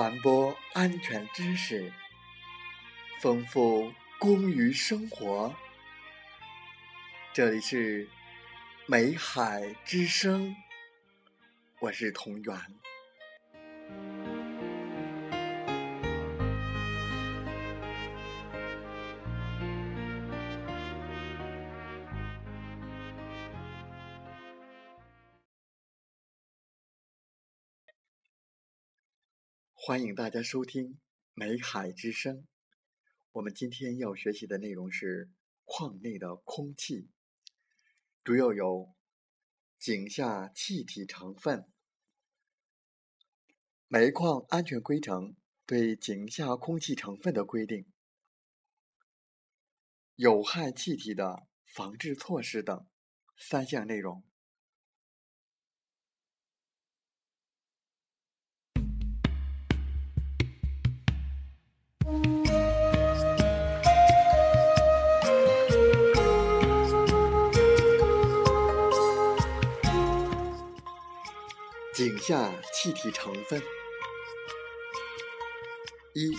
传播安全知识，丰富工于生活。这里是美海之声，我是同源。欢迎大家收听《美海之声》。我们今天要学习的内容是矿内的空气，主要有井下气体成分。煤矿安全规程对井下空气成分的规定、有害气体的防治措施等三项内容。井下气体成分：一、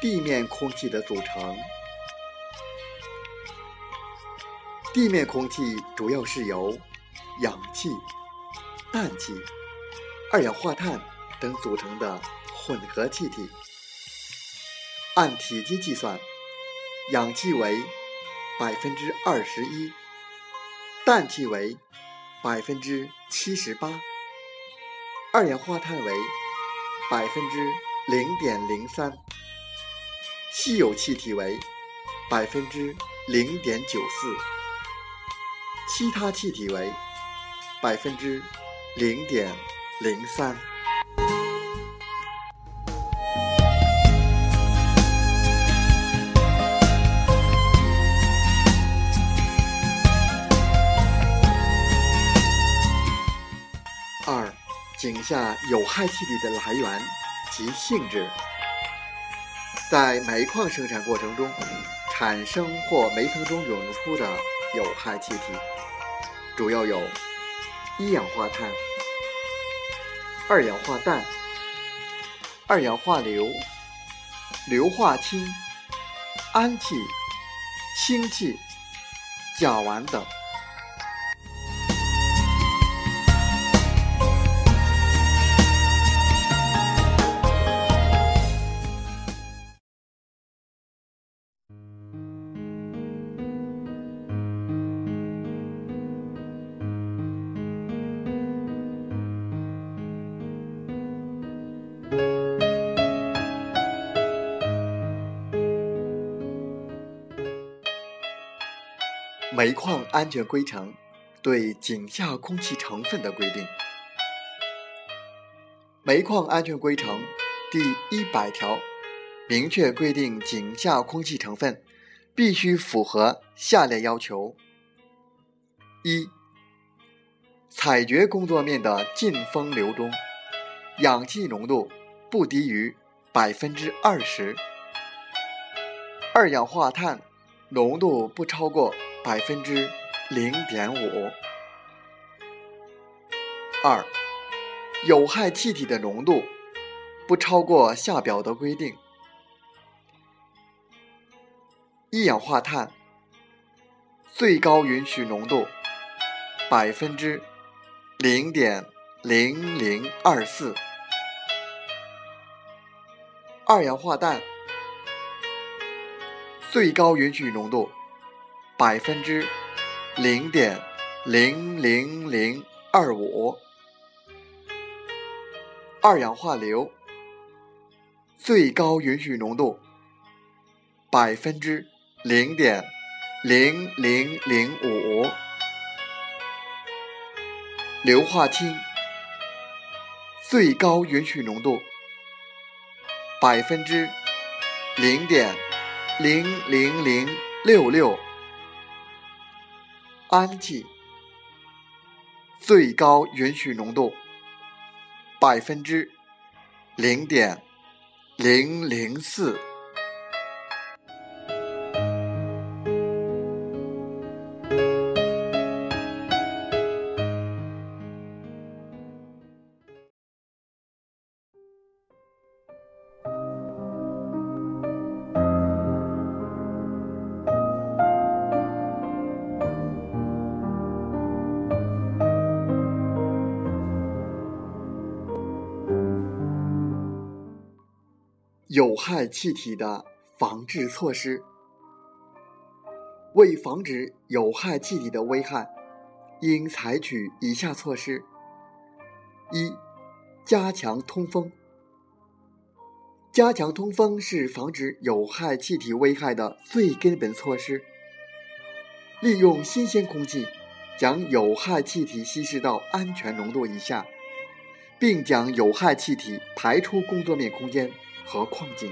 地面空气的组成。地面空气主要是由氧气、氮气、二氧化碳等组成的混合气体。按体积计算，氧气为百分之二十一，氮气为百分之七十八。二氧化碳为百分之零点零三，稀有气体为百分之零点九四，其他气体为百分之零点零三。井下有害气体的来源及性质，在煤矿生产过程中产生或煤层中涌出的有害气体，主要有一氧化碳、二氧化氮、二氧化硫、硫化氢、氨气、氢气、甲烷等。煤矿安全规程对井下空气成分的规定。煤矿安全规程第一百条明确规定，井下空气成分必须符合下列要求：一、采掘工作面的进风流中，氧气浓度不低于百分之二十，二氧化碳浓度不超过。百分之零点五。二、有害气体的浓度不超过下表的规定：一氧化碳最高允许浓度百分之零点零零二四，二氧化氮最高允许浓度。百分之零点零零零二五，二氧化硫最高允许浓度百分之零点零零零五，硫化氢最高允许浓度百分之零点零零零六六。氨气最高允许浓度百分之零点零零四。有害气体的防治措施。为防止有害气体的危害，应采取以下措施：一、加强通风。加强通风是防止有害气体危害的最根本措施。利用新鲜空气，将有害气体稀释到安全浓度以下，并将有害气体排出工作面空间和矿井。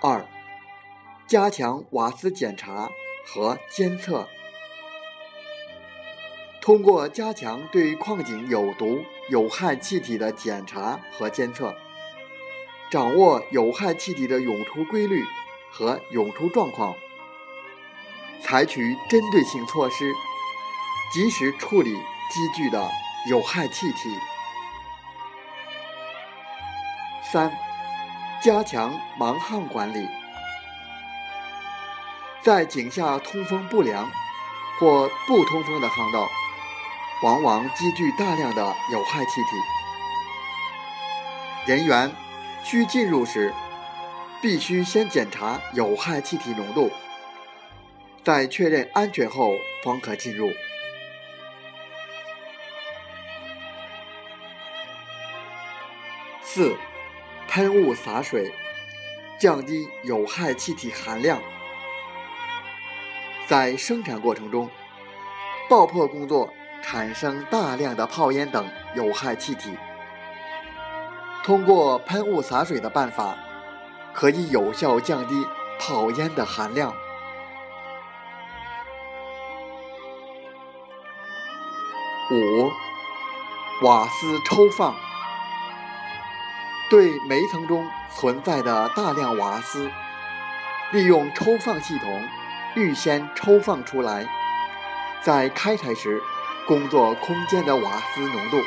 二、加强瓦斯检查和监测。通过加强对矿井有毒有害气体的检查和监测。掌握有害气体的涌出规律和涌出状况，采取针对性措施，及时处理积聚的有害气体。三、加强盲巷管理。在井下通风不良或不通风的巷道，往往积聚大量的有害气体。人员。需进入时，必须先检查有害气体浓度，在确认安全后方可进入。四、喷雾洒水，降低有害气体含量。在生产过程中，爆破工作产生大量的泡烟等有害气体。通过喷雾洒水的办法，可以有效降低泡烟的含量。五、瓦斯抽放，对煤层中存在的大量瓦斯，利用抽放系统预先抽放出来，在开采时，工作空间的瓦斯浓度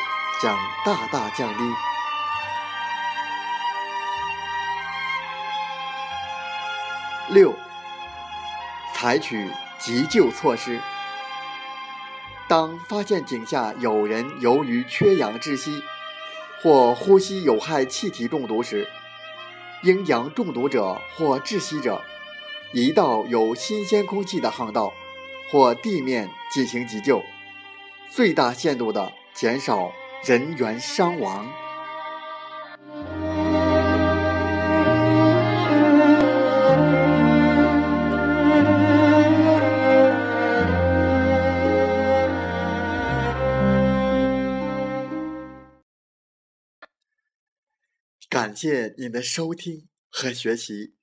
将大大降低。六、采取急救措施。当发现井下有人由于缺氧窒息或呼吸有害气体中毒时，应将中毒者或窒息者移到有新鲜空气的巷道或地面进行急救，最大限度地减少人员伤亡。谢您的收听和学习，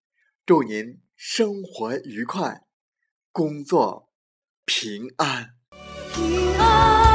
祝您生活愉快，工作平安。平安，